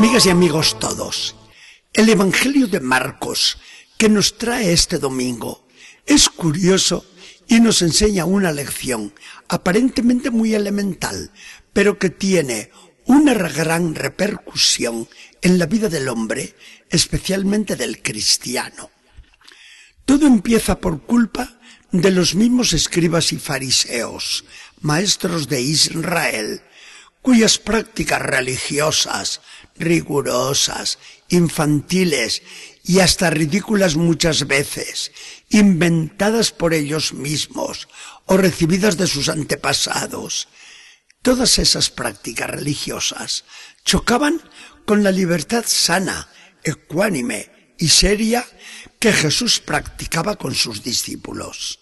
Amigas y amigos todos, el Evangelio de Marcos que nos trae este domingo es curioso y nos enseña una lección aparentemente muy elemental, pero que tiene una gran repercusión en la vida del hombre, especialmente del cristiano. Todo empieza por culpa de los mismos escribas y fariseos, maestros de Israel, cuyas prácticas religiosas, rigurosas, infantiles y hasta ridículas muchas veces, inventadas por ellos mismos o recibidas de sus antepasados, todas esas prácticas religiosas chocaban con la libertad sana, ecuánime y seria que Jesús practicaba con sus discípulos.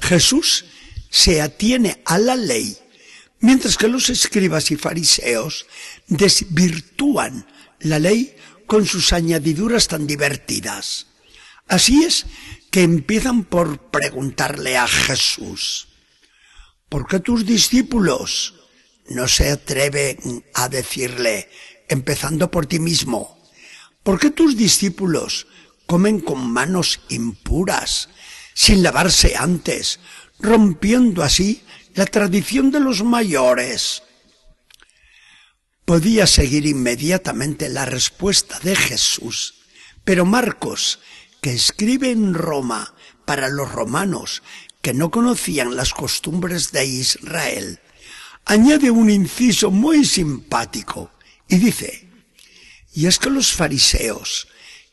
Jesús se atiene a la ley, mientras que los escribas y fariseos desvirtúan la ley con sus añadiduras tan divertidas. Así es que empiezan por preguntarle a Jesús, ¿por qué tus discípulos no se atreven a decirle, empezando por ti mismo, ¿por qué tus discípulos comen con manos impuras, sin lavarse antes, rompiendo así la tradición de los mayores. Podía seguir inmediatamente la respuesta de Jesús, pero Marcos, que escribe en Roma para los romanos que no conocían las costumbres de Israel, añade un inciso muy simpático y dice, y es que los fariseos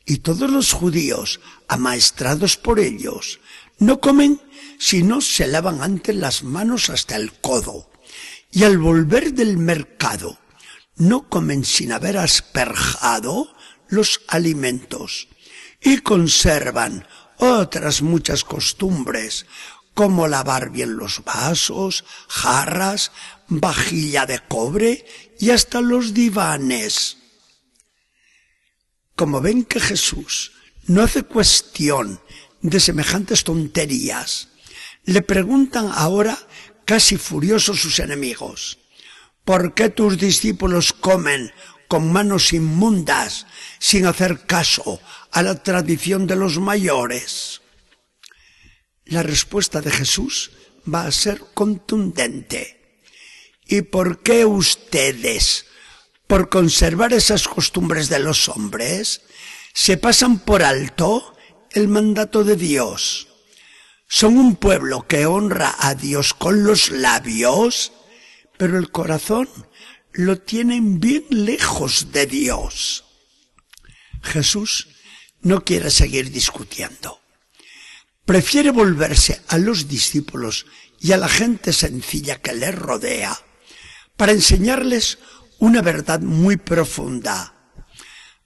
y todos los judíos, amaestrados por ellos, no comen si no se lavan antes las manos hasta el codo. Y al volver del mercado, no comen sin haber asperjado los alimentos. Y conservan otras muchas costumbres, como lavar bien los vasos, jarras, vajilla de cobre y hasta los divanes. Como ven que Jesús no hace cuestión de semejantes tonterías. Le preguntan ahora casi furiosos sus enemigos, ¿por qué tus discípulos comen con manos inmundas sin hacer caso a la tradición de los mayores? La respuesta de Jesús va a ser contundente. ¿Y por qué ustedes, por conservar esas costumbres de los hombres, se pasan por alto el mandato de Dios. Son un pueblo que honra a Dios con los labios, pero el corazón lo tienen bien lejos de Dios. Jesús no quiere seguir discutiendo. Prefiere volverse a los discípulos y a la gente sencilla que le rodea para enseñarles una verdad muy profunda.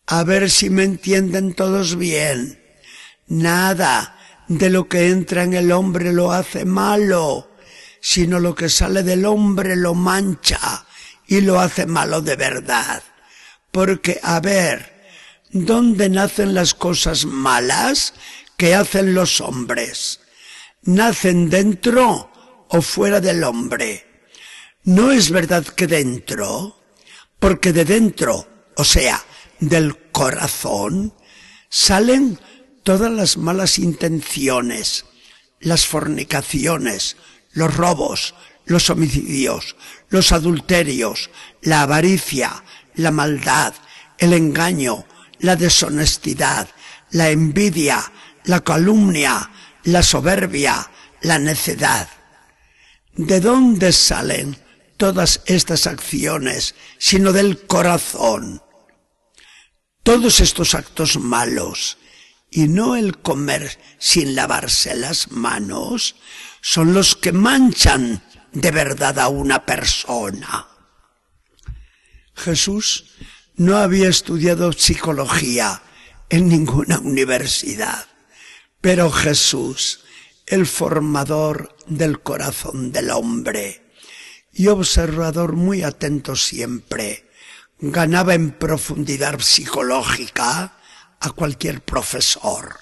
A ver si me entienden todos bien. Nada de lo que entra en el hombre lo hace malo, sino lo que sale del hombre lo mancha y lo hace malo de verdad. Porque, a ver, ¿dónde nacen las cosas malas que hacen los hombres? ¿Nacen dentro o fuera del hombre? ¿No es verdad que dentro? Porque de dentro, o sea, del corazón, salen todas las malas intenciones, las fornicaciones, los robos, los homicidios, los adulterios, la avaricia, la maldad, el engaño, la deshonestidad, la envidia, la calumnia, la soberbia, la necedad. ¿De dónde salen todas estas acciones sino del corazón? Todos estos actos malos y no el comer sin lavarse las manos, son los que manchan de verdad a una persona. Jesús no había estudiado psicología en ninguna universidad, pero Jesús, el formador del corazón del hombre y observador muy atento siempre, ganaba en profundidad psicológica a cualquier profesor.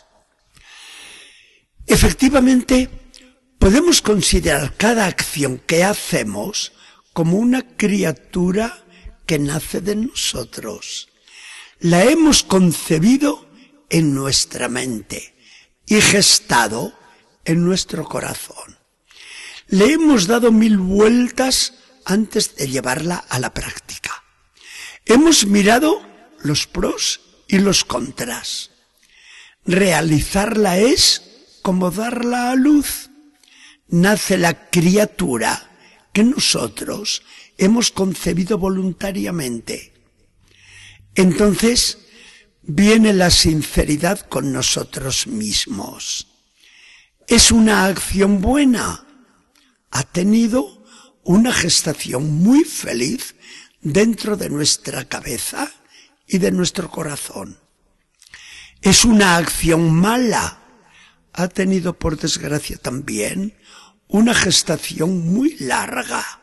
Efectivamente, podemos considerar cada acción que hacemos como una criatura que nace de nosotros. La hemos concebido en nuestra mente y gestado en nuestro corazón. Le hemos dado mil vueltas antes de llevarla a la práctica. Hemos mirado los pros y los contras. Realizarla es como darla a luz. Nace la criatura que nosotros hemos concebido voluntariamente. Entonces viene la sinceridad con nosotros mismos. Es una acción buena. Ha tenido una gestación muy feliz dentro de nuestra cabeza y de nuestro corazón. Es una acción mala. Ha tenido, por desgracia, también una gestación muy larga.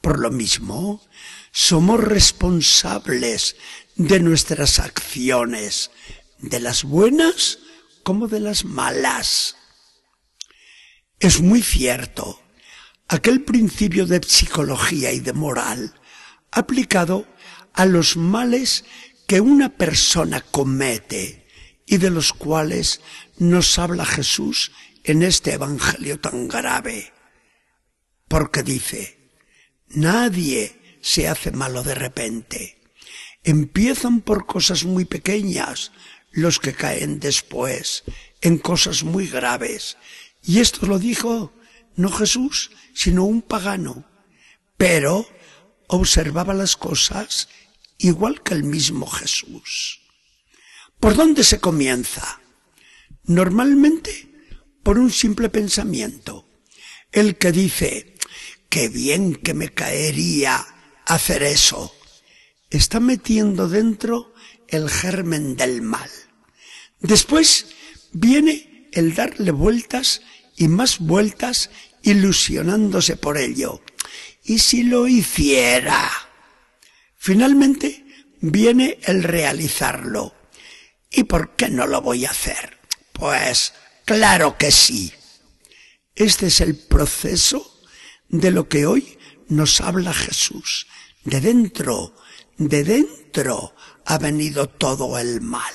Por lo mismo, somos responsables de nuestras acciones, de las buenas como de las malas. Es muy cierto, aquel principio de psicología y de moral aplicado a los males que una persona comete y de los cuales nos habla Jesús en este Evangelio tan grave. Porque dice, nadie se hace malo de repente. Empiezan por cosas muy pequeñas los que caen después en cosas muy graves. Y esto lo dijo no Jesús, sino un pagano. Pero observaba las cosas igual que el mismo Jesús. ¿Por dónde se comienza? Normalmente por un simple pensamiento. El que dice, qué bien que me caería hacer eso, está metiendo dentro el germen del mal. Después viene el darle vueltas y más vueltas ilusionándose por ello. ¿Y si lo hiciera? Finalmente viene el realizarlo. ¿Y por qué no lo voy a hacer? Pues claro que sí. Este es el proceso de lo que hoy nos habla Jesús. De dentro, de dentro ha venido todo el mal.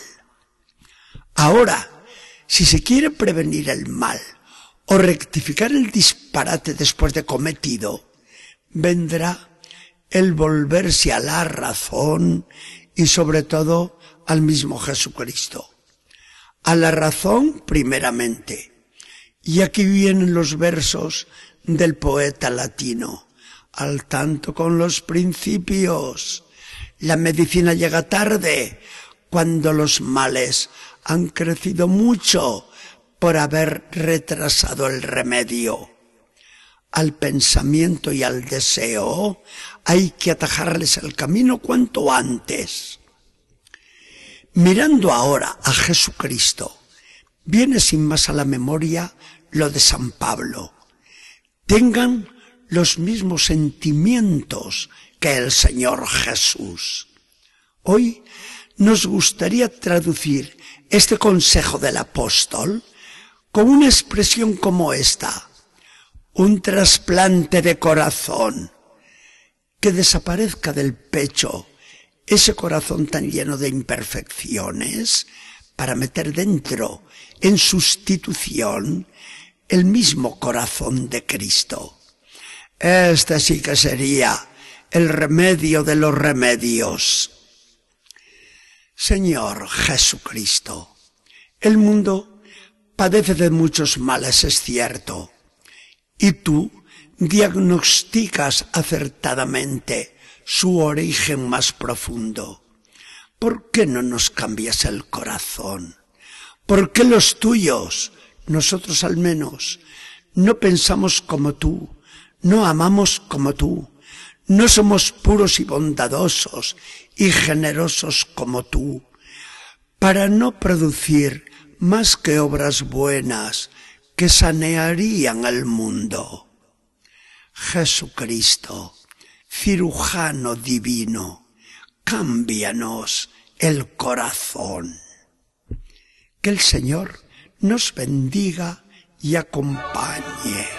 Ahora, si se quiere prevenir el mal o rectificar el disparate después de cometido, vendrá el volverse a la razón y sobre todo al mismo Jesucristo. A la razón primeramente. Y aquí vienen los versos del poeta latino. Al tanto con los principios. La medicina llega tarde cuando los males han crecido mucho por haber retrasado el remedio al pensamiento y al deseo, hay que atajarles el camino cuanto antes. Mirando ahora a Jesucristo, viene sin más a la memoria lo de San Pablo. Tengan los mismos sentimientos que el Señor Jesús. Hoy nos gustaría traducir este consejo del apóstol con una expresión como esta un trasplante de corazón, que desaparezca del pecho ese corazón tan lleno de imperfecciones para meter dentro, en sustitución, el mismo corazón de Cristo. Este sí que sería el remedio de los remedios. Señor Jesucristo, el mundo padece de muchos males, es cierto, y tú diagnosticas acertadamente su origen más profundo. ¿Por qué no nos cambias el corazón? ¿Por qué los tuyos, nosotros al menos, no pensamos como tú, no amamos como tú, no somos puros y bondadosos y generosos como tú, para no producir más que obras buenas, que sanearían el mundo. Jesucristo, cirujano divino, cámbianos el corazón. Que el Señor nos bendiga y acompañe.